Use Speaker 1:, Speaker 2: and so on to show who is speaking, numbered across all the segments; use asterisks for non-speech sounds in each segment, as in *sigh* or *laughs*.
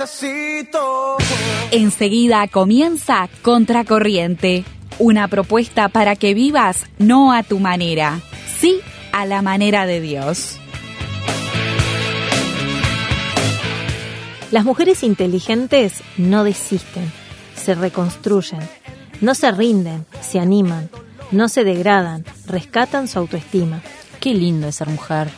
Speaker 1: necesito.
Speaker 2: Enseguida comienza Contracorriente, una propuesta para que vivas no a tu manera, sí a la manera de Dios.
Speaker 3: Las mujeres inteligentes no desisten, se reconstruyen, no se rinden, se animan, no se degradan, rescatan su autoestima.
Speaker 4: Qué lindo es ser mujer.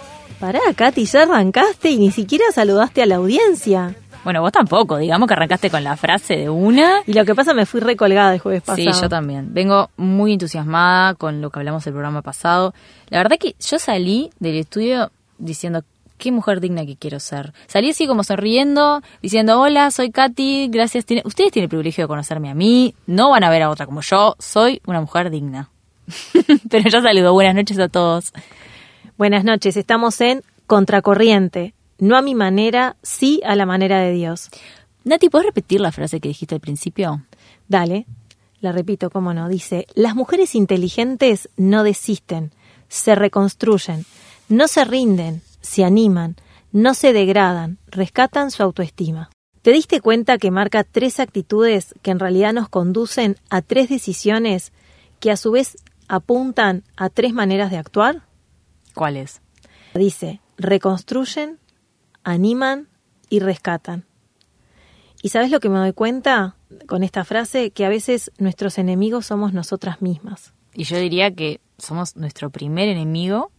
Speaker 3: Pará, Katy, ya arrancaste y ni siquiera saludaste a la audiencia.
Speaker 4: Bueno, vos tampoco, digamos que arrancaste con la frase de una.
Speaker 3: Y lo que pasa, me fui recolgada el jueves pasado.
Speaker 4: Sí, yo también. Vengo muy entusiasmada con lo que hablamos el programa pasado. La verdad que yo salí del estudio diciendo, qué mujer digna que quiero ser. Salí así como sonriendo, diciendo, hola, soy Katy, gracias. Ustedes tienen el privilegio de conocerme a mí, no van a ver a otra como yo, soy una mujer digna. *laughs* Pero ya saludo, buenas noches a todos.
Speaker 3: Buenas noches, estamos en Contracorriente. No a mi manera, sí a la manera de Dios.
Speaker 4: Nati, ¿puedes repetir la frase que dijiste al principio?
Speaker 3: Dale, la repito, cómo no. Dice, las mujeres inteligentes no desisten, se reconstruyen, no se rinden, se animan, no se degradan, rescatan su autoestima. ¿Te diste cuenta que marca tres actitudes que en realidad nos conducen a tres decisiones que a su vez apuntan a tres maneras de actuar?
Speaker 4: ¿Cuáles?
Speaker 3: Dice, reconstruyen, animan y rescatan. ¿Y sabes lo que me doy cuenta con esta frase? Que a veces nuestros enemigos somos nosotras mismas.
Speaker 4: Y yo diría que somos nuestro primer enemigo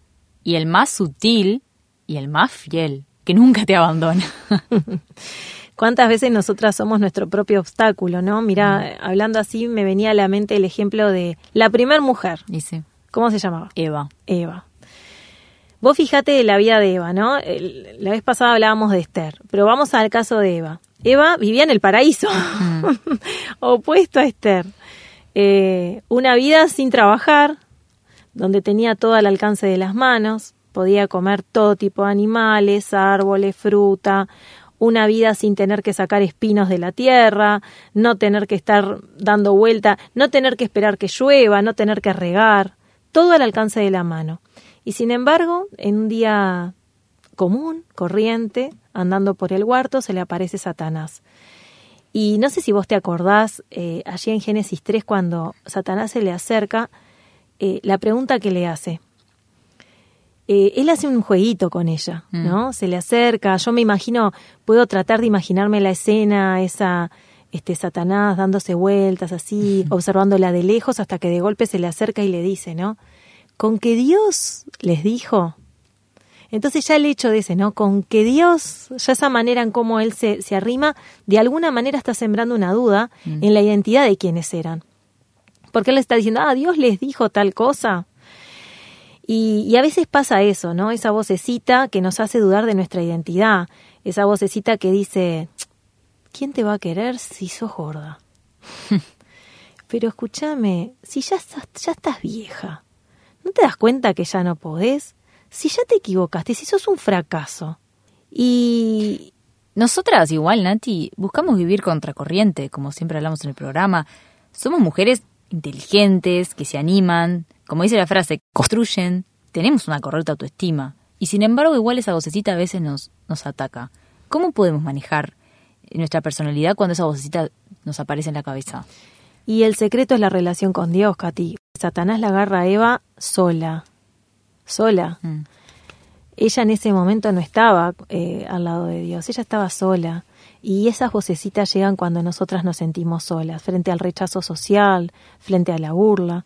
Speaker 4: y el más sutil y el más fiel, que nunca te abandona. *laughs*
Speaker 3: ¿Cuántas veces nosotras somos nuestro propio obstáculo, no? Mira, hablando así me venía a la mente el ejemplo de la primer mujer.
Speaker 4: Y sí.
Speaker 3: ¿Cómo se llamaba?
Speaker 4: Eva.
Speaker 3: Eva. Vos fijate la vida de Eva, ¿no? La vez pasada hablábamos de Esther, pero vamos al caso de Eva. Eva vivía en el paraíso, *laughs* opuesto a Esther. Eh, una vida sin trabajar, donde tenía todo al alcance de las manos, podía comer todo tipo de animales, árboles, fruta, una vida sin tener que sacar espinos de la tierra, no tener que estar dando vuelta, no tener que esperar que llueva, no tener que regar, todo al alcance de la mano. Y sin embargo, en un día común, corriente, andando por el huerto, se le aparece Satanás. Y no sé si vos te acordás, eh, allí en Génesis 3, cuando Satanás se le acerca, eh, la pregunta que le hace. Eh, él hace un jueguito con ella, mm. ¿no? Se le acerca, yo me imagino, puedo tratar de imaginarme la escena, esa, este Satanás dándose vueltas así, *laughs* observándola de lejos hasta que de golpe se le acerca y le dice, ¿no? Con que Dios les dijo. Entonces ya el hecho de ese, ¿no? Con que Dios, ya esa manera en cómo Él se, se arrima, de alguna manera está sembrando una duda mm. en la identidad de quienes eran. Porque Él está diciendo, ah, Dios les dijo tal cosa. Y, y, a veces pasa eso, ¿no? Esa vocecita que nos hace dudar de nuestra identidad. Esa vocecita que dice, ¿quién te va a querer si sos gorda? *laughs* Pero escúchame, si ya estás, ya estás vieja, ¿No te das cuenta que ya no podés? Si ya te equivocaste, si sos un fracaso. Y...
Speaker 4: Nosotras igual, Nati, buscamos vivir contracorriente, como siempre hablamos en el programa. Somos mujeres inteligentes, que se animan, como dice la frase, construyen, tenemos una correcta autoestima. Y sin embargo, igual esa vocecita a veces nos, nos ataca. ¿Cómo podemos manejar nuestra personalidad cuando esa vocecita nos aparece en la cabeza?
Speaker 3: Y el secreto es la relación con Dios, Katy. Satanás la agarra a Eva sola, sola. Mm. Ella en ese momento no estaba eh, al lado de Dios, ella estaba sola. Y esas vocecitas llegan cuando nosotras nos sentimos solas, frente al rechazo social, frente a la burla,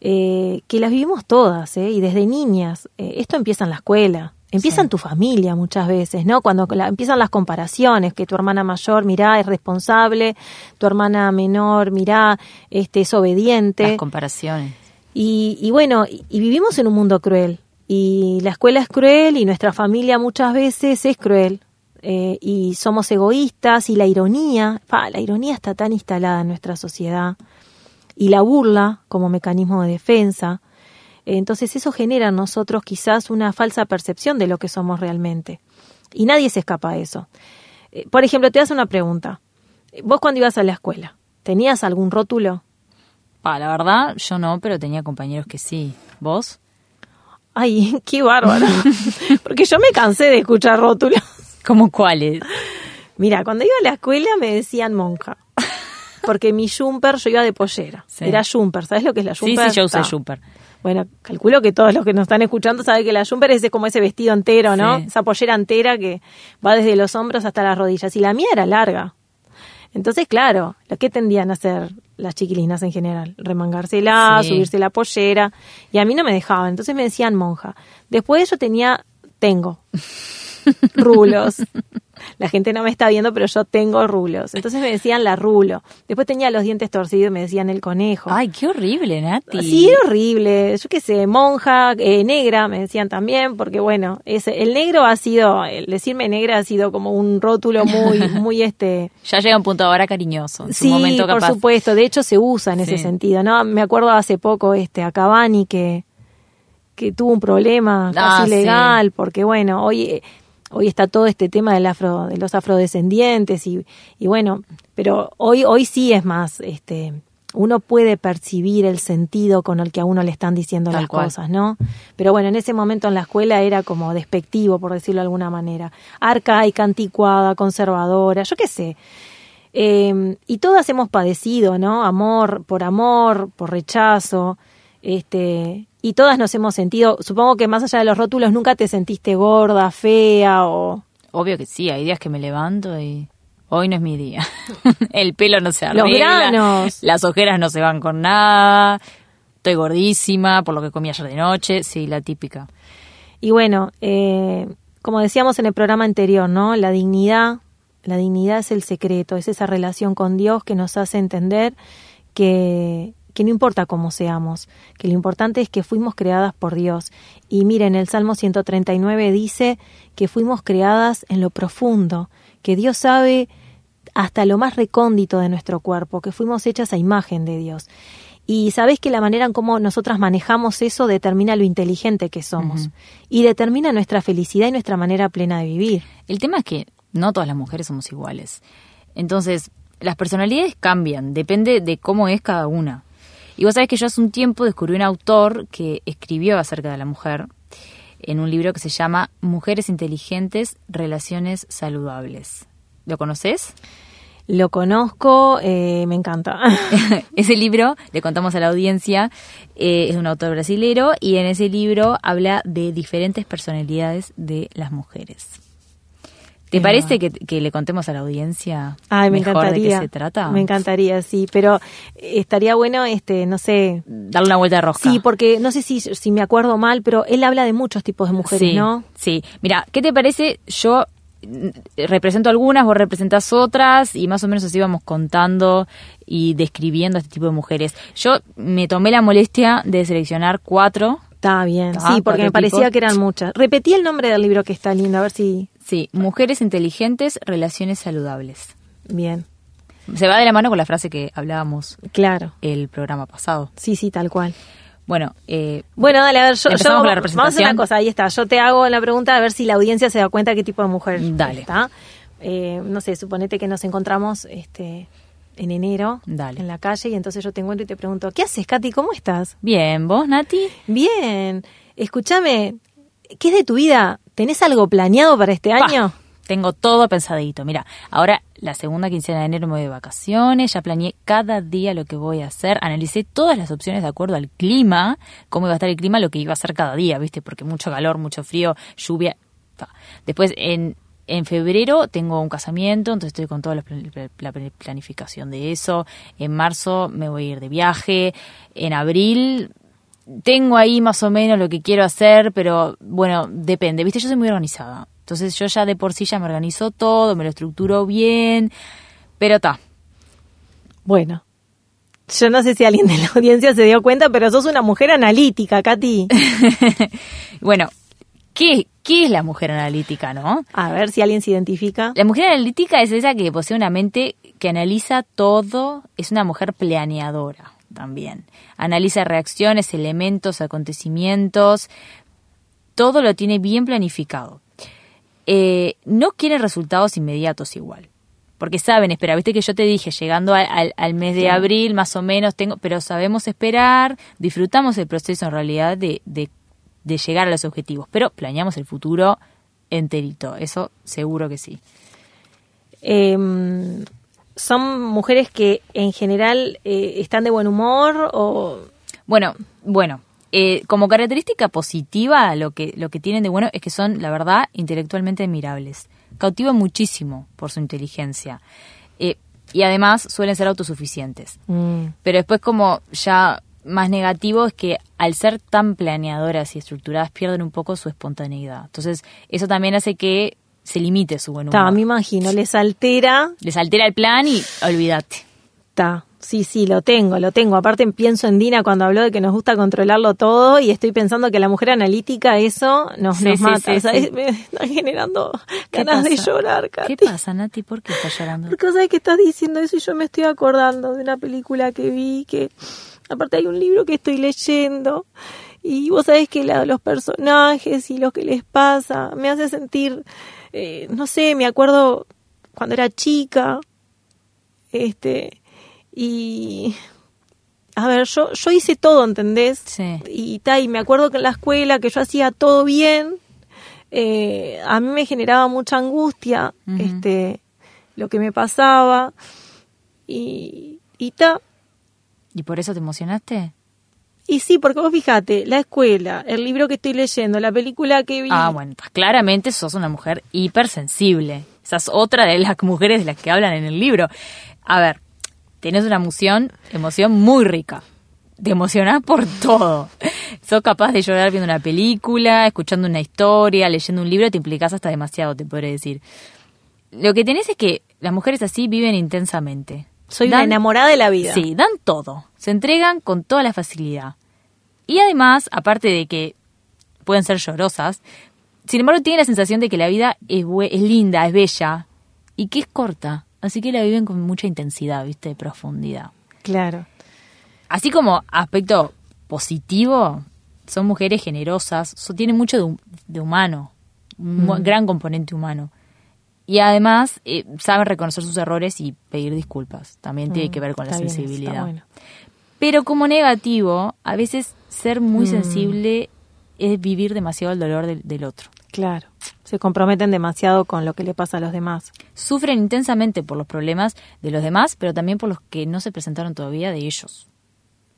Speaker 3: eh, que las vivimos todas, ¿eh? y desde niñas. esto empieza en la escuela, Empieza en tu familia muchas veces, ¿no? Cuando empiezan las comparaciones, que tu hermana mayor, mirá, es responsable, tu hermana menor, mirá, este, es obediente.
Speaker 4: Las comparaciones.
Speaker 3: Y, y bueno, y, vivimos en un mundo cruel. Y la escuela es cruel y nuestra familia muchas veces es cruel. Eh, y somos egoístas y la ironía, la ironía está tan instalada en nuestra sociedad. Y la burla como mecanismo de defensa entonces eso genera en nosotros quizás una falsa percepción de lo que somos realmente. Y nadie se escapa de eso. Eh, por ejemplo, te das una pregunta. Vos cuando ibas a la escuela, ¿tenías algún rótulo?
Speaker 4: Ah, la verdad, yo no, pero tenía compañeros que sí. ¿Vos?
Speaker 3: Ay, *laughs* qué bárbaro. *laughs* Porque yo me cansé de escuchar rótulos.
Speaker 4: ¿Cómo cuáles?
Speaker 3: Mira, cuando iba a la escuela me decían monja. *laughs* Porque mi jumper, yo iba de pollera.
Speaker 4: Sí.
Speaker 3: Era jumper, ¿sabes lo que es la
Speaker 4: Sí,
Speaker 3: jumper?
Speaker 4: sí, yo usé. Jumper.
Speaker 3: Bueno, calculo que todos los que nos están escuchando saben que la jumper es como ese vestido entero, ¿no?
Speaker 4: Sí.
Speaker 3: Esa pollera entera que va desde los hombros hasta las rodillas. Y la mía era larga. Entonces, claro, lo que tendían a hacer las chiquilinas en general, remangársela,
Speaker 4: Sí.
Speaker 3: subirse la pollera, y a mí no me dejaban, entonces me decían monja. Después yo tenía, tengo *laughs* rulos. La gente no me está viendo, pero yo tengo rulos. Entonces me decían la rulo. Después tenía los dientes torcidos y me decían el conejo.
Speaker 4: Ay, qué horrible, Nati.
Speaker 3: Sí, era horrible. Yo qué sé, monja, eh, negra, me decían también, porque bueno, ese, el negro ha sido, el decirme negra ha sido como un rótulo muy, *laughs* muy este.
Speaker 4: Ya llega un punto ahora cariñoso. En su
Speaker 3: Sí,
Speaker 4: momento
Speaker 3: por supuesto. De hecho, se usa en ese sentido, ¿no? Me acuerdo hace poco, este, a Cavani que, que tuvo un problema
Speaker 4: Ah,
Speaker 3: casi
Speaker 4: sí.
Speaker 3: legal, porque bueno, hoy, hoy está todo este tema del afro, de los afrodescendientes y, y bueno, pero hoy, hoy sí es más, este, uno puede percibir el sentido con el que a uno le están diciendo
Speaker 4: Tal
Speaker 3: las
Speaker 4: cual.
Speaker 3: cosas, ¿no? Pero bueno, en ese momento en la escuela era como despectivo, por decirlo de alguna manera. Arcaica, anticuada, conservadora, yo qué sé. Eh, y todas hemos padecido, ¿no? Amor por amor, por rechazo, este, y todas nos hemos sentido, supongo que más allá de los rótulos, nunca te sentiste gorda, fea o...
Speaker 4: Obvio que sí, hay días que me levanto y hoy no es mi día. *laughs* El pelo no se
Speaker 3: Los
Speaker 4: arregla.
Speaker 3: granos.
Speaker 4: Las ojeras no se van con nada. Estoy gordísima por lo que comí ayer de noche. Sí, la típica.
Speaker 3: Y bueno, eh, como decíamos en el programa anterior, ¿no? La dignidad, la dignidad es el secreto, es esa relación con Dios que nos hace entender que, que no importa cómo seamos, que lo importante es que fuimos creadas por Dios. Y miren, el Salmo 139 dice que fuimos creadas en lo profundo, que Dios sabe hasta lo más recóndito de nuestro cuerpo, que fuimos hechas a imagen de Dios. Y sabés que la manera en cómo nosotras manejamos eso determina lo inteligente que somos y determina nuestra felicidad y nuestra manera plena de vivir.
Speaker 4: El tema es que no todas las mujeres somos iguales. Entonces, las personalidades cambian, depende de cómo es cada una. Y vos sabés que yo hace un tiempo descubrí un autor que escribió acerca de la mujer en un libro que se llama Mujeres inteligentes, relaciones saludables. ¿Lo conoces?
Speaker 3: Lo conozco, eh, me encanta. *laughs* *laughs*
Speaker 4: ese libro, le contamos a la audiencia, eh, es un autor brasilero y en ese libro habla de diferentes personalidades de las mujeres. ¿Te parece que, que le contemos a la audiencia
Speaker 3: Ay, me
Speaker 4: mejor
Speaker 3: encantaría.
Speaker 4: de qué se trata?
Speaker 3: Me encantaría, sí, pero eh, estaría bueno, este, no sé.
Speaker 4: Darle una vuelta de rosca.
Speaker 3: Sí, porque no sé si, si me acuerdo mal, pero él habla de muchos tipos de mujeres,
Speaker 4: sí,
Speaker 3: ¿no?
Speaker 4: Sí. Mira, ¿qué te parece? Yo mm, represento algunas, vos representás otras y más o menos así íbamos contando y describiendo a este tipo de mujeres. Yo me tomé la molestia de seleccionar cuatro.
Speaker 3: Está bien, sí, porque me parecía
Speaker 4: tipos.
Speaker 3: que eran muchas. Repetí el nombre del libro que está lindo, a ver si.
Speaker 4: Sí, mujeres inteligentes, relaciones saludables.
Speaker 3: Bien,
Speaker 4: Se va de la mano con la frase que hablábamos
Speaker 3: claro.
Speaker 4: el programa pasado.
Speaker 3: Sí, sí, tal cual.
Speaker 4: Bueno, eh,
Speaker 3: Bueno, dale, a ver, yo,
Speaker 4: la
Speaker 3: vamos a hacer una cosa, ahí está. Yo te hago la pregunta a ver si la audiencia se da cuenta qué tipo de mujer
Speaker 4: Dale.
Speaker 3: está. Eh, no sé, suponete que nos encontramos este en enero
Speaker 4: Dale.
Speaker 3: en la calle y entonces yo te encuentro y te pregunto, ¿qué haces, Katy? ¿Cómo estás?
Speaker 4: bien, ¿vos, Nati?
Speaker 3: Bien. Escúchame, ¿qué es de tu vida? ¿Tenés algo planeado para este año?
Speaker 4: Tengo todo pensadito. Mira, ahora la segunda quincena de enero me voy de vacaciones, ya planeé cada día lo que voy a hacer, analicé todas las opciones de acuerdo al clima, cómo iba a estar el clima, lo que iba a hacer cada día, ¿viste? Porque mucho calor, mucho frío, lluvia. Después, en, en febrero tengo un casamiento, entonces estoy con toda la, pl- la pl- planificación de eso. En marzo me voy a ir de viaje. En abril tengo ahí más o menos lo que quiero hacer, pero bueno, depende. Viste, yo soy muy organizada. Entonces yo ya de por sí ya me organizo todo, me lo estructuro bien, pero está.
Speaker 3: Bueno. Yo no sé si alguien de la *laughs* audiencia se dio cuenta, pero sos una mujer analítica, Katy. *laughs*
Speaker 4: Bueno, ¿qué, ¿qué es la mujer analítica, no?
Speaker 3: A ver si alguien se identifica.
Speaker 4: La mujer analítica es esa que posee una mente que analiza todo, es una mujer planeadora también. Analiza reacciones, elementos, acontecimientos, todo lo tiene bien planificado. Eh, no quiere resultados inmediatos igual. Porque saben, espera, viste que yo te dije, llegando al, al- al mes de abril más o menos, tengo, pero sabemos esperar, disfrutamos el proceso en realidad de, de, de llegar a los objetivos, pero planeamos el futuro enterito, eso seguro que sí.
Speaker 3: Em, ¿Son mujeres que en general eh, están de buen humor o...?
Speaker 4: Bueno, bueno, eh, como característica positiva, lo que, lo que tienen de bueno es que son, la verdad, intelectualmente admirables. Cautivan muchísimo por su inteligencia. Eh, y además suelen ser autosuficientes.
Speaker 3: Mm,
Speaker 4: Pero después como ya más negativo es que al ser tan planeadoras y estructuradas pierden un poco su espontaneidad. Entonces eso también hace que se limite su buen humor.
Speaker 3: Ta, me imagino, les altera.
Speaker 4: Les altera el plan y olvídate.
Speaker 3: Ta, sí, sí, lo tengo, lo tengo. Aparte pienso en Dina cuando habló de que nos gusta controlarlo todo y estoy pensando que la mujer analítica eso nos,
Speaker 4: Sí,
Speaker 3: nos
Speaker 4: sí,
Speaker 3: mata.
Speaker 4: sí,
Speaker 3: O sea,
Speaker 4: sí.
Speaker 3: es- *laughs* me está generando
Speaker 4: ¿Qué
Speaker 3: ganas de llorar, Katy.
Speaker 4: ¿Qué pasa, Nati? ¿Por qué estás llorando?
Speaker 3: Porque vos sabés que estás diciendo eso y yo me estoy acordando de una película que vi que aparte hay un libro que estoy leyendo y vos sabés que la- los personajes y lo que les pasa me hace sentir eh, no sé, me acuerdo cuando era chica este y a ver, yo yo hice todo, ¿entendés?
Speaker 4: Sí.
Speaker 3: Y, ta, y me acuerdo que en la escuela que yo hacía todo bien, eh, a mí me generaba mucha angustia este lo que me pasaba y, y ta.
Speaker 4: ¿Y por eso te emocionaste?
Speaker 3: Y sí, porque vos fíjate, la escuela, el libro que estoy leyendo, la película que vi.
Speaker 4: Ah, bueno, pues claramente sos una mujer hipersensible. Esa es otra de las *laughs* mujeres de las que hablan en el libro. A ver, tenés una emoción, emoción muy rica. Te emocionás por *laughs* todo. Sos capaz de llorar viendo una película, escuchando una historia, leyendo un libro, te implicás hasta demasiado, te podré decir. Lo que tenés es que las mujeres así viven intensamente.
Speaker 3: Soy una
Speaker 4: Dan-
Speaker 3: enamorada de la vida.
Speaker 4: Sí, dan todo. Se entregan con toda la facilidad. Y además, aparte de que pueden ser llorosas, sin embargo tienen la sensación de que la vida es, es linda, es bella y que es corta. Así que la viven con mucha intensidad, ¿viste? De profundidad.
Speaker 3: Claro.
Speaker 4: Así como aspecto positivo, son mujeres generosas, so- tienen mucho de, hum- de humano, un gran componente humano. Y además eh, saben reconocer sus errores y pedir disculpas. También tiene que ver con la
Speaker 3: Mm, bien,
Speaker 4: sensibilidad.
Speaker 3: bueno.
Speaker 4: Pero como negativo, a veces ser muy
Speaker 3: Mm.
Speaker 4: sensible es vivir demasiado el dolor del, del otro.
Speaker 3: Claro. Se comprometen demasiado con lo que le pasa a los demás.
Speaker 4: Sufren intensamente por los problemas de los demás, pero también por los que no se presentaron todavía de ellos.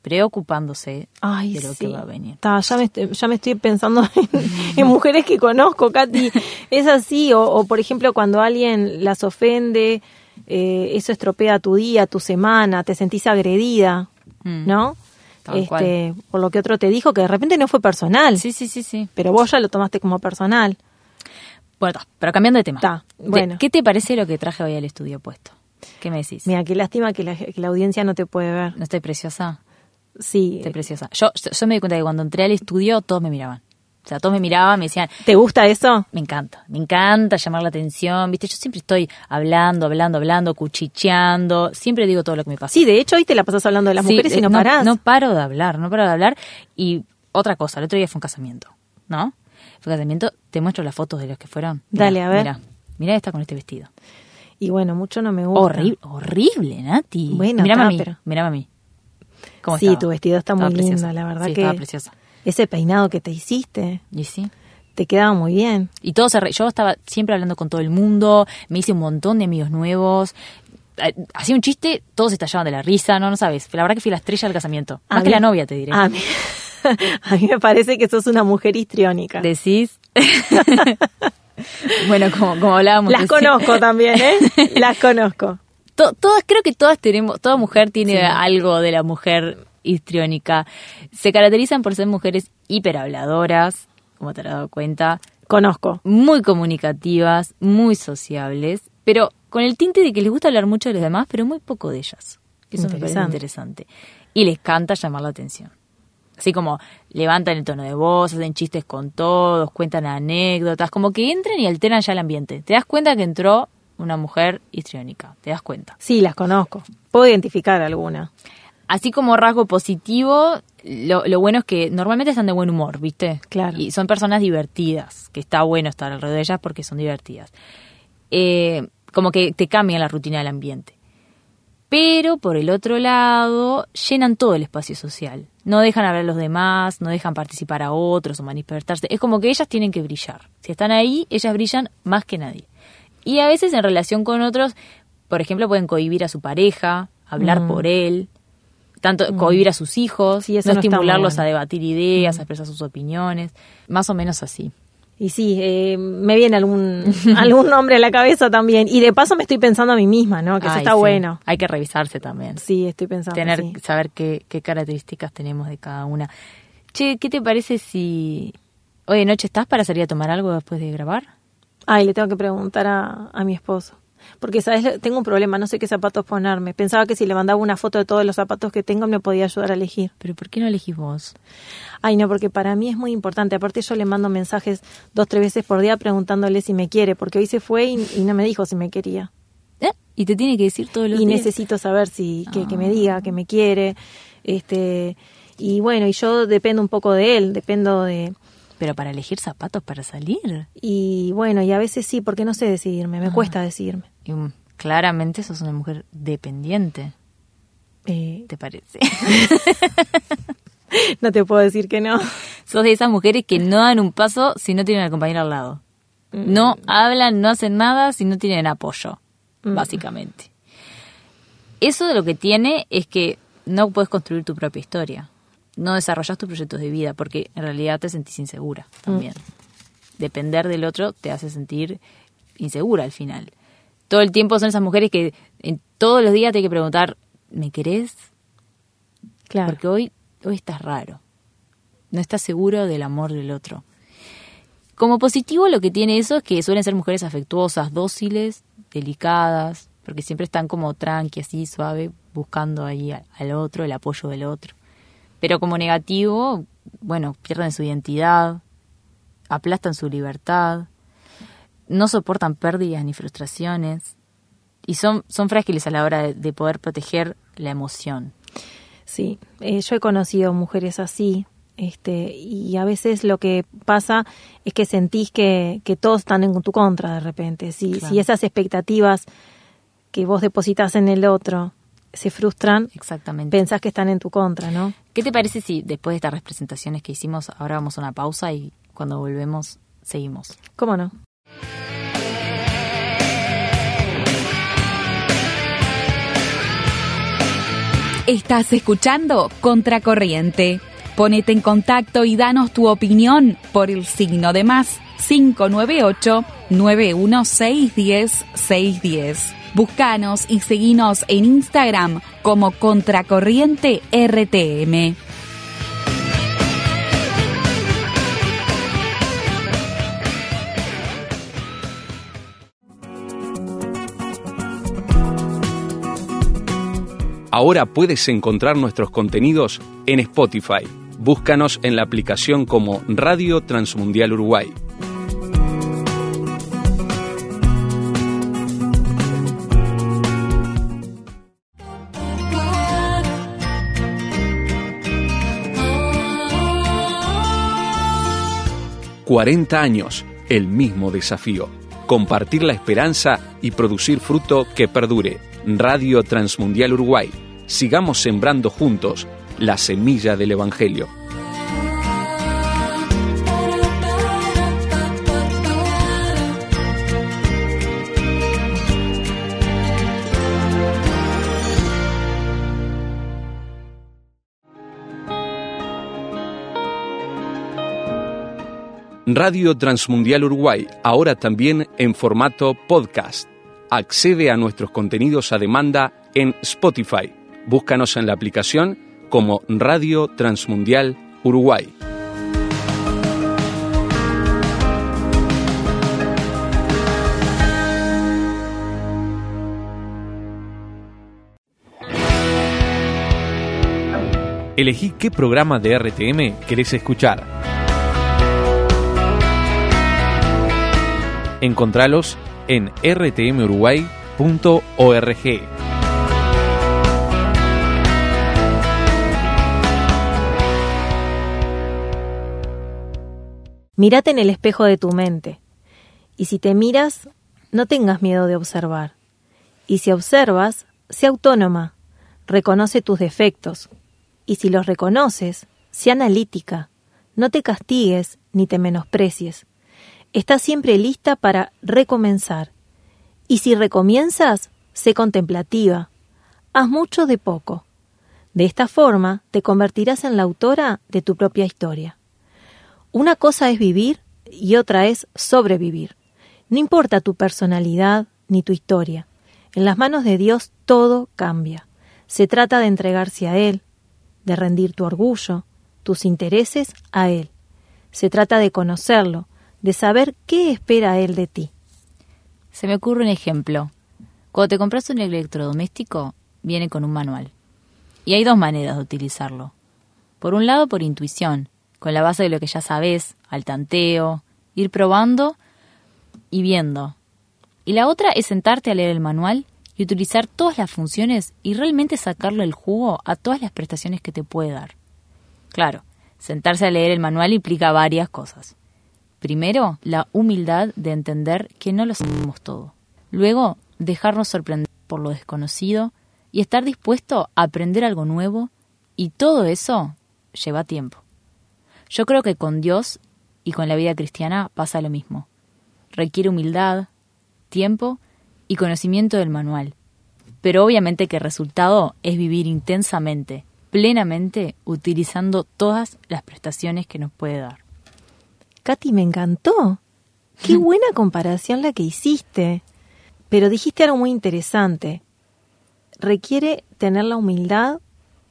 Speaker 4: Preocupándose
Speaker 3: Ay,
Speaker 4: de lo
Speaker 3: sí.
Speaker 4: que va a venir.
Speaker 3: Ta, ya, me estoy, ya me estoy pensando *laughs* en, en mujeres que conozco, Katy. *laughs* Es así, o, o, por ejemplo cuando alguien las ofende, eh, eso estropea tu día, tu semana, te sentís agredida,
Speaker 4: Mm.
Speaker 3: ¿no?
Speaker 4: Tal
Speaker 3: este, por lo que otro te dijo, que de repente no fue personal,
Speaker 4: Sí, sí, sí, sí.
Speaker 3: pero vos ya lo tomaste como personal.
Speaker 4: Bueno, ta, pero cambiando de tema.
Speaker 3: Ta, bueno.
Speaker 4: ¿Qué te parece lo que traje hoy al estudio puesto? ¿Qué me decís?
Speaker 3: Mira, qué lástima que la, que la audiencia no te puede ver.
Speaker 4: ¿No estoy preciosa?
Speaker 3: Sí.
Speaker 4: Estoy preciosa. Yo, yo me di cuenta que cuando entré al estudio todos me miraban. O sea, todos me miraban, me decían,
Speaker 3: ¿Te gusta eso?
Speaker 4: me encanta, me encanta llamar la atención, ¿viste? Yo siempre estoy hablando, hablando, hablando, cuchicheando, siempre digo todo lo que me pasa.
Speaker 3: Sí, de hecho hoy te la pasas hablando de las
Speaker 4: Sí,
Speaker 3: mujeres y
Speaker 4: eh,
Speaker 3: no, parás.
Speaker 4: No paro de hablar, no paro de hablar. Y otra cosa, el otro día fue un casamiento, ¿no? Fue un casamiento, te muestro las fotos de los que fueron. Mirá,
Speaker 3: Dale, a ver.
Speaker 4: Mira, mira esta con este vestido.
Speaker 3: Y bueno, mucho no me gusta.
Speaker 4: Horrible, horrible, Nati.
Speaker 3: Bueno,
Speaker 4: mirame a mí,
Speaker 3: pero-
Speaker 4: mirame a mí. ¿Cómo
Speaker 3: Sí,
Speaker 4: estaba?
Speaker 3: tu vestido está
Speaker 4: Estaba
Speaker 3: muy
Speaker 4: preciosa.
Speaker 3: lindo, la verdad
Speaker 4: Sí,
Speaker 3: que
Speaker 4: estaba preciosa.
Speaker 3: Ese peinado que te hiciste
Speaker 4: Y sí.
Speaker 3: te quedaba muy bien.
Speaker 4: Y todo se re- yo estaba siempre hablando con todo el mundo, me hice un montón de amigos nuevos. Eh, Hacía un chiste, todos estallaban de la risa, no, no sabes. La verdad que fui la estrella del casamiento.
Speaker 3: A
Speaker 4: Más que
Speaker 3: mí-
Speaker 4: la novia, te diré.
Speaker 3: A mí, *laughs* a mí me parece que sos una mujer histriónica.
Speaker 4: ¿Decís? *laughs* bueno, como, como hablábamos.
Speaker 3: Las conozco también, ¿eh? *laughs* Las conozco.
Speaker 4: To- todas, creo que todas tenemos, toda mujer tiene algo de la mujer histriónica. Se caracterizan por ser mujeres hiperhabladoras, como te has dado cuenta,
Speaker 3: Conozco.
Speaker 4: muy comunicativas, muy sociables, pero con el tinte de que les gusta hablar mucho de los demás, pero muy poco de ellas. Eso me parece
Speaker 3: Interesante.
Speaker 4: Y les canta llamar la atención. Así como levantan el tono de voz, hacen chistes con todos, cuentan anécdotas, como que entran y alteran ya el ambiente. Te das cuenta que entró una mujer histriónica, te das cuenta.
Speaker 3: Sí, las conozco. Puedo identificar alguna.
Speaker 4: Así como rasgo positivo, lo, lo bueno es que normalmente están de buen humor, ¿viste?
Speaker 3: Claro.
Speaker 4: Y son personas divertidas, que está bueno estar alrededor de ellas porque son divertidas. Eh, como que te cambian la rutina del ambiente. Pero por el otro lado, llenan todo el espacio social. no dejan hablar a los demás, no dejan participar a otros o manifestarse. Es como que ellas tienen que brillar. Si están ahí, ellas brillan más que nadie. Y a veces en relación con otros, por ejemplo, pueden cohibir a su pareja, hablar
Speaker 3: Mm.
Speaker 4: por él, tanto cohibir a sus hijos,
Speaker 3: Sí, eso
Speaker 4: no estimularlos a debatir ideas, a expresar sus opiniones, más o menos así.
Speaker 3: Y sí, eh, me viene algún, *laughs* algún nombre a la cabeza también. Y de paso me estoy pensando a mí misma, ¿no? Que eso está
Speaker 4: sí.
Speaker 3: bueno.
Speaker 4: Hay que revisarse también.
Speaker 3: Sí, estoy pensando.
Speaker 4: tener
Speaker 3: sí.
Speaker 4: saber qué, qué características tenemos de cada una. Che, ¿qué te parece si hoy de noche estás para salir a tomar algo después de grabar?
Speaker 3: Ay, le tengo que preguntar a, a mi esposo. Porque, ¿sabes? Tengo un problema, no sé qué zapatos ponerme. Pensaba que si le mandaba una foto de todos los zapatos que tengo me podía ayudar a elegir.
Speaker 4: Pero ¿por qué no elegís vos?
Speaker 3: Ay, no, porque para mí es muy importante. Aparte yo le mando mensajes dos, tres veces por día preguntándole si me quiere, porque hoy se fue y, y no me dijo si me quería.
Speaker 4: ¿Eh? Y te tiene que decir todos los
Speaker 3: y
Speaker 4: días.
Speaker 3: necesito saber si que, que me diga que me quiere. Este y bueno, y yo dependo un poco de él, dependo de
Speaker 4: Pero para elegir zapatos para salir.
Speaker 3: y bueno, y a veces sí, porque no sé decidirme, me cuesta decidirme.
Speaker 4: Y, mm, claramente sos una mujer dependiente,
Speaker 3: Eh,
Speaker 4: ¿te parece? *laughs*
Speaker 3: no te puedo decir que no.
Speaker 4: sos de esas mujeres que no dan un paso si no tienen al compañero al lado. No hablan, no hacen nada si no tienen apoyo, básicamente. Eso de lo que tiene es que no puedes construir tu propia historia. No desarrollas tus proyectos de vida porque en realidad te sentís insegura también. Depender del otro te hace sentir insegura al final. Todo el tiempo son esas mujeres que en, todos los días te hay que preguntar, ¿me querés?
Speaker 3: Claro.
Speaker 4: Porque hoy, hoy estás raro. No estás seguro del amor del otro. Como positivo lo que tiene eso es que suelen ser mujeres afectuosas, dóciles, delicadas, porque siempre están como tranqui, así, suave, buscando ahí al otro, el apoyo del otro. Pero como negativo, bueno, pierden su identidad, aplastan su libertad, no soportan pérdidas ni frustraciones y son, son frágiles a la hora de- de poder proteger la emoción.
Speaker 3: Sí, eh, yo he conocido mujeres así, este, y a veces lo que pasa es que sentís que, que todos están en tu contra de repente. Si,
Speaker 4: Claro.
Speaker 3: si esas expectativas que vos depositas en el otro se frustran,
Speaker 4: Exactamente.
Speaker 3: pensás que están en tu contra, ¿no?
Speaker 4: ¿Qué te parece si después de estas representaciones que hicimos, ahora vamos a una pausa y cuando volvemos seguimos?
Speaker 3: ¿Cómo no?
Speaker 2: Estás escuchando Contracorriente. Ponete en contacto y danos tu opinión por el signo de más 598 916 610. Búscanos y seguinos en Instagram como Contracorriente RTM.
Speaker 5: Ahora puedes encontrar nuestros contenidos en Spotify. Búscanos en la aplicación como Radio Transmundial Uruguay. ...40 años, el mismo desafío. Compartir la esperanza y producir fruto que perdure. Radio Transmundial Uruguay. Sigamos sembrando juntos la semilla del Evangelio. Radio Transmundial Uruguay, ahora también en formato podcast. Accede a nuestros contenidos a demanda en Spotify. Búscanos en la aplicación como Radio Transmundial Uruguay.
Speaker 6: Elegí qué programa de RTM querés escuchar. Encontralos en rtmuruguay.org.
Speaker 3: Mírate en el espejo de tu mente. Y si te miras, no tengas miedo de observar. Y si observas, sé autónoma. Reconoce tus defectos. y si los reconoces, sé analítica. No te castigues ni te menosprecies. Está siempre lista para recomenzar. Y si recomienzas, sé contemplativa. Haz mucho de poco. De esta forma te convertirás en la autora de tu propia historia. Una cosa es vivir y otra es sobrevivir. No importa tu personalidad ni tu historia. En las manos de Dios todo cambia. Se trata de entregarse a Él, de rendir tu orgullo, tus intereses a Él. Se trata de conocerlo, de saber qué espera Él de ti.
Speaker 4: Se me ocurre un ejemplo. Cuando te compras un electrodoméstico, viene con un manual. Y hay dos maneras de utilizarlo. Por un lado, por intuición, con la base de lo que ya sabes, al tanteo, ir probando y viendo. Y la otra es sentarte a leer el manual y utilizar todas las funciones y realmente sacarle el jugo a todas las prestaciones que te puede dar. Claro, sentarse a leer el manual implica varias cosas. Primero, la humildad de entender que no lo sabemos todo. Luego, dejarnos sorprender por lo desconocido y estar dispuesto a aprender algo nuevo y todo eso lleva tiempo. Yo creo que con Dios y con la vida cristiana pasa lo mismo. Requiere humildad, tiempo y conocimiento del manual. Pero obviamente que el resultado es vivir intensamente, plenamente, utilizando todas las prestaciones que nos puede dar.
Speaker 3: Katy, me encantó. Qué *laughs* buena comparación la que hiciste. Pero dijiste algo muy interesante. Requiere tener la humildad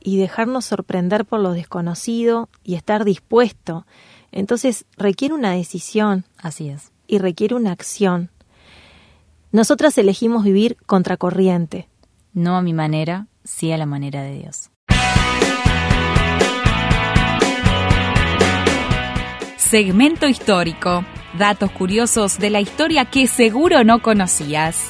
Speaker 3: y dejarnos sorprender por lo desconocido y estar dispuesto. Entonces requiere una decisión.
Speaker 4: Así es.
Speaker 3: Y requiere una acción. Nosotras elegimos vivir contracorriente.
Speaker 4: No a mi manera, sí a la manera de Dios.
Speaker 2: Segmento histórico. Datos curiosos de la historia que seguro no conocías.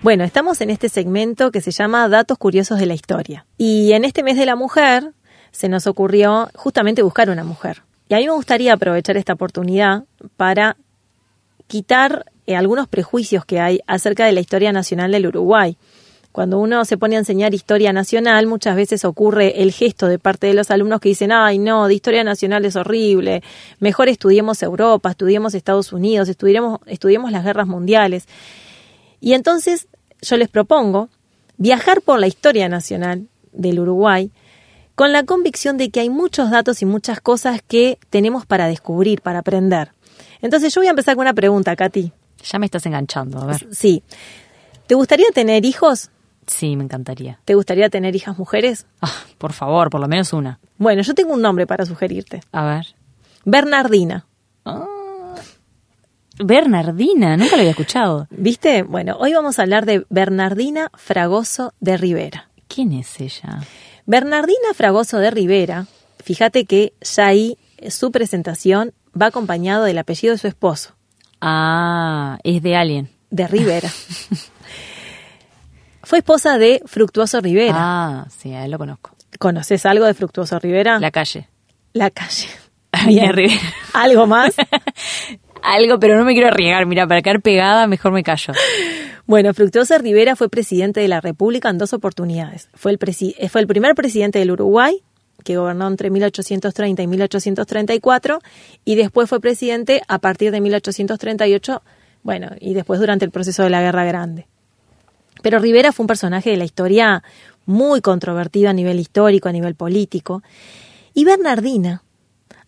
Speaker 3: Bueno, estamos en este segmento que se llama Datos Curiosos de la Historia. Y en este mes de la mujer se nos ocurrió justamente buscar una mujer. Y a mí me gustaría aprovechar esta oportunidad para quitar eh, algunos prejuicios que hay acerca de la historia nacional del Uruguay. Cuando uno se pone a enseñar historia nacional, muchas veces ocurre el gesto de parte de los alumnos que dicen, ay, no, de historia nacional es horrible, mejor estudiemos Europa, estudiemos Estados Unidos, estudiemos, estudiemos las guerras mundiales. Y entonces yo les propongo viajar por la historia nacional del Uruguay con la convicción de que hay muchos datos y muchas cosas que tenemos para descubrir, para aprender. Entonces yo voy a empezar con una pregunta, Katy.
Speaker 4: Ya me estás enganchando, a ver.
Speaker 3: Sí. ¿Te gustaría tener hijos?
Speaker 4: Sí, me encantaría.
Speaker 3: ¿Te gustaría tener hijas mujeres?
Speaker 4: Ah, por favor, por lo menos una.
Speaker 3: Bueno, yo tengo un nombre para sugerirte.
Speaker 4: A ver.
Speaker 3: Bernardina.
Speaker 4: Ah, Bernardina, nunca lo había escuchado.
Speaker 3: ¿Viste? Bueno, hoy vamos a hablar de Bernardina Fragoso de Rivera.
Speaker 4: ¿Quién es ella?
Speaker 3: Bernardina Fragoso de Rivera, fíjate que ya ahí eh, su presentación va acompañado del apellido de su esposo,
Speaker 4: Ah, es de alguien.
Speaker 3: de Rivera. *laughs* Fue esposa de Fructuoso Rivera.
Speaker 4: Ah, sí, a él lo conozco.
Speaker 3: ¿Conoces algo de Fructuoso Rivera?
Speaker 4: La calle.
Speaker 3: La calle. *laughs*
Speaker 4: Bien, Rivera.
Speaker 3: ¿Algo más? *laughs*
Speaker 4: Algo, pero no me quiero arriesgar. Mira, para quedar pegada, mejor me callo.
Speaker 3: Bueno, Fructuoso Rivera fue presidente de la República en dos oportunidades. Fue el, presi- eh, fue el primer presidente del Uruguay, que gobernó entre 1830 y 1834, y después fue presidente a partir de 1838, bueno, y después durante el proceso de la Guerra Grande. Pero Rivera fue un personaje de la historia muy controvertido a nivel histórico, a nivel político, y Bernardina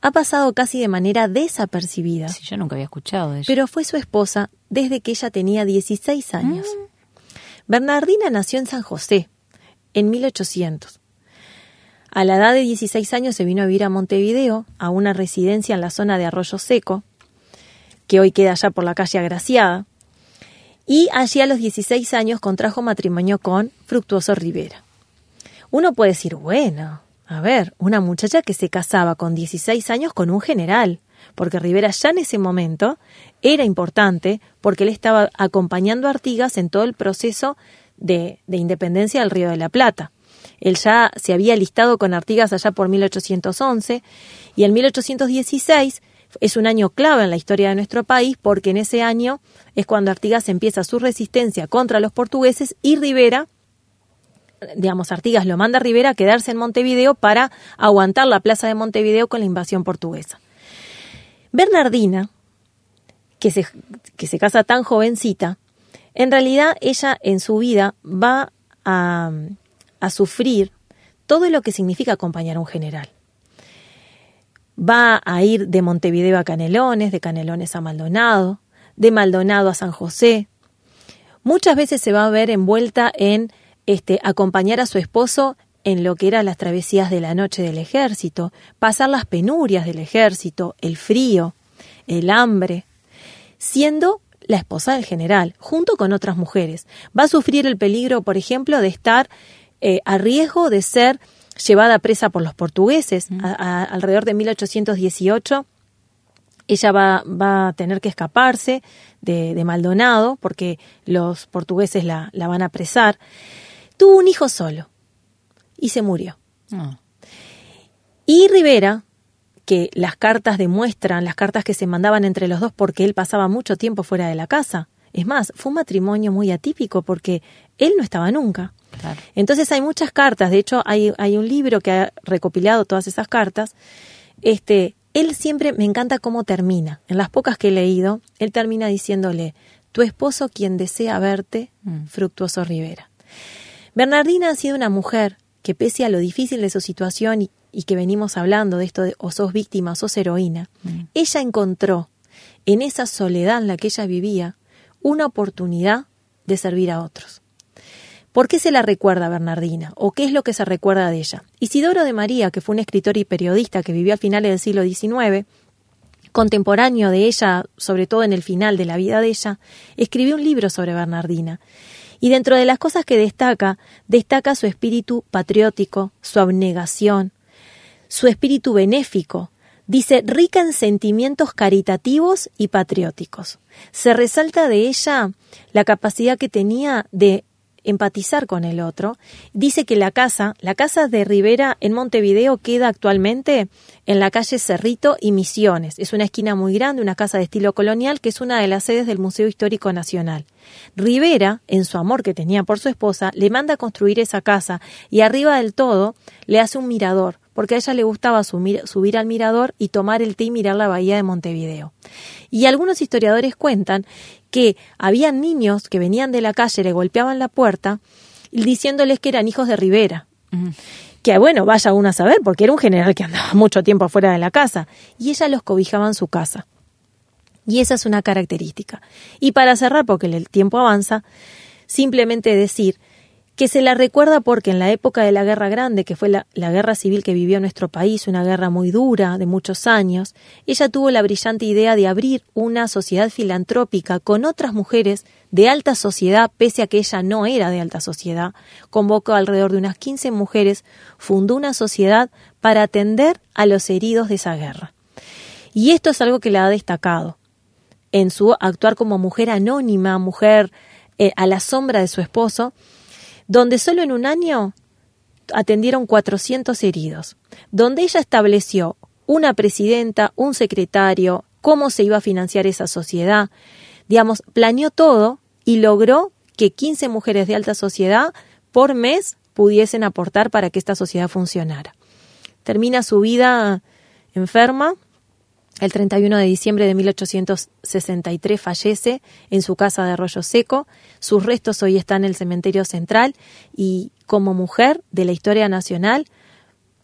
Speaker 3: ha pasado casi de manera desapercibida
Speaker 4: Sí, yo nunca había escuchado de ella.
Speaker 3: pero fue su esposa desde que ella tenía 16 años. Bernardina nació en San José en 1800. A la edad de 16 años se vino a vivir a Montevideo, a una residencia en la zona de Arroyo Seco, que hoy queda allá por la calle Agraciada, y allí a los 16 años contrajo matrimonio con Fructuoso Rivera. Uno puede decir, bueno, a ver, una muchacha que se casaba con 16 años con un general, porque Rivera ya en ese momento era importante porque él estaba acompañando a Artigas en todo el proceso de, de independencia del Río de la Plata. Él ya se había listado con Artigas allá por 1811 y en 1816 es un año clave en la historia de nuestro país porque en ese año es cuando Artigas empieza su resistencia contra los portugueses y Rivera digamos, Artigas lo manda a Rivera a quedarse en Montevideo para aguantar la plaza de Montevideo con la invasión portuguesa. Bernardina, que se, que se casa tan jovencita, en realidad ella en su vida va a, a sufrir todo lo que significa acompañar a un general. Va a ir de Montevideo a Canelones, de Canelones a Maldonado, de Maldonado a San José. Muchas veces se va a ver envuelta en este, acompañar a su esposo en lo que eran las travesías de la noche del ejército, pasar las penurias del ejército, el frío, el hambre, siendo la esposa del general, junto con otras mujeres. Va a sufrir el peligro, por ejemplo, de estar eh, a riesgo de ser llevada presa por los portugueses. alrededor de 1818, ella va, va, a tener que escaparse de, Maldonado porque los portugueses la, la, van a apresar. Tuvo un hijo solo y se murió. Ah. Y Rivera, que las cartas demuestran, las cartas que se mandaban entre los dos porque él pasaba mucho tiempo fuera de la casa. Es más, fue un matrimonio muy atípico porque él no estaba nunca. Entonces hay muchas cartas, de hecho hay, hay un libro que ha recopilado todas esas cartas. Este, él siempre me encanta cómo termina. En las pocas que he leído, él termina diciéndole, tu esposo quien desea verte, mm. fructuoso Rivera. Bernardina ha sido una mujer que pese a lo difícil de su situación y, que venimos hablando de esto de o sos víctima o sos heroína, mm. ella encontró en esa soledad en la que ella vivía una oportunidad de servir a otros. ¿Por qué se la recuerda Bernardina? ¿O qué es lo que se recuerda de ella? Isidoro de María, que fue un escritor y periodista que vivió a finales del siglo XIX, contemporáneo de ella, sobre todo en el final de la vida de ella, escribió un libro sobre Bernardina. Y dentro de las cosas que destaca, destaca su espíritu patriótico, su abnegación, su espíritu benéfico, dice rica en sentimientos caritativos y patrióticos. Se resalta de ella la capacidad que tenía de empatizar con el otro. Dice que la casa, la casa de Rivera en Montevideo queda actualmente en la calle Cerrito y Misiones. Es una esquina muy grande, una casa de estilo colonial que es una de las sedes del Museo Histórico Nacional. Rivera, en su amor que tenía por su esposa, le manda a construir esa casa y arriba del todo le hace un mirador porque a ella le gustaba subir al mirador y tomar el té y mirar la bahía de Montevideo. Y algunos historiadores cuentan que había niños que venían de la calle, le golpeaban la puerta diciéndoles que eran hijos de Rivera. Que bueno, vaya uno a saber, porque era un general que andaba *laughs* mucho tiempo afuera de la casa. Y ella los cobijaba en su casa. Y esa es una característica. Y para cerrar, porque el tiempo avanza, simplemente decir que se la recuerda porque en la época de la Guerra Grande, que fue la, guerra civil que vivió nuestro país, una guerra muy dura, de muchos años, ella tuvo la brillante idea de abrir una sociedad filantrópica con otras mujeres de alta sociedad, pese a que ella no era de alta sociedad. Convocó alrededor de unas 15 mujeres, fundó una sociedad para atender a los heridos de esa guerra. Y esto es algo que la ha destacado en su actuar como mujer anónima, mujer eh, a la sombra de su esposo, donde solo en un año atendieron 400 heridos, donde ella estableció una presidenta, un secretario, cómo se iba a financiar esa sociedad, digamos, planeó todo y logró que 15 mujeres de alta sociedad por mes pudiesen aportar para que esta sociedad funcionara. Termina su vida enferma, el 31 de diciembre de 1863 fallece en su casa de Arroyo Seco. Sus restos hoy están en el cementerio central y como mujer de la historia nacional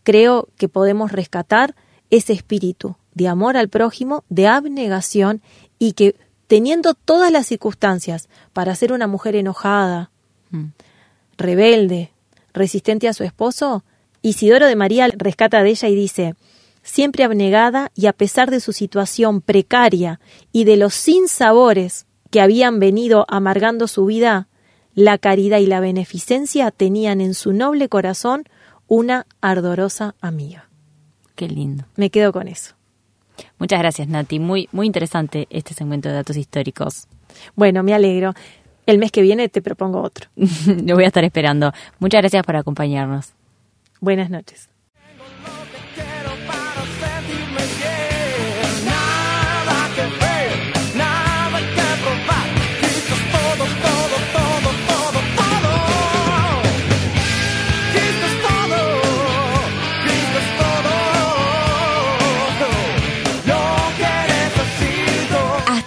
Speaker 3: creo que podemos rescatar ese espíritu de amor al prójimo, de abnegación y que teniendo todas las circunstancias para ser una mujer enojada, mm. rebelde, resistente a su esposo, Isidoro de María rescata de ella y dice, siempre abnegada y a pesar de su situación precaria y de los sinsabores que habían venido amargando su vida, la caridad y la beneficencia tenían en su noble corazón una ardorosa amiga.
Speaker 4: Qué lindo.
Speaker 3: Me quedo con eso.
Speaker 4: Muchas gracias, Nati. Muy, muy interesante este segmento de datos históricos.
Speaker 3: Bueno, me alegro. El mes que viene te propongo otro. *laughs*
Speaker 4: Lo voy a estar esperando. Muchas gracias por acompañarnos.
Speaker 3: Buenas noches.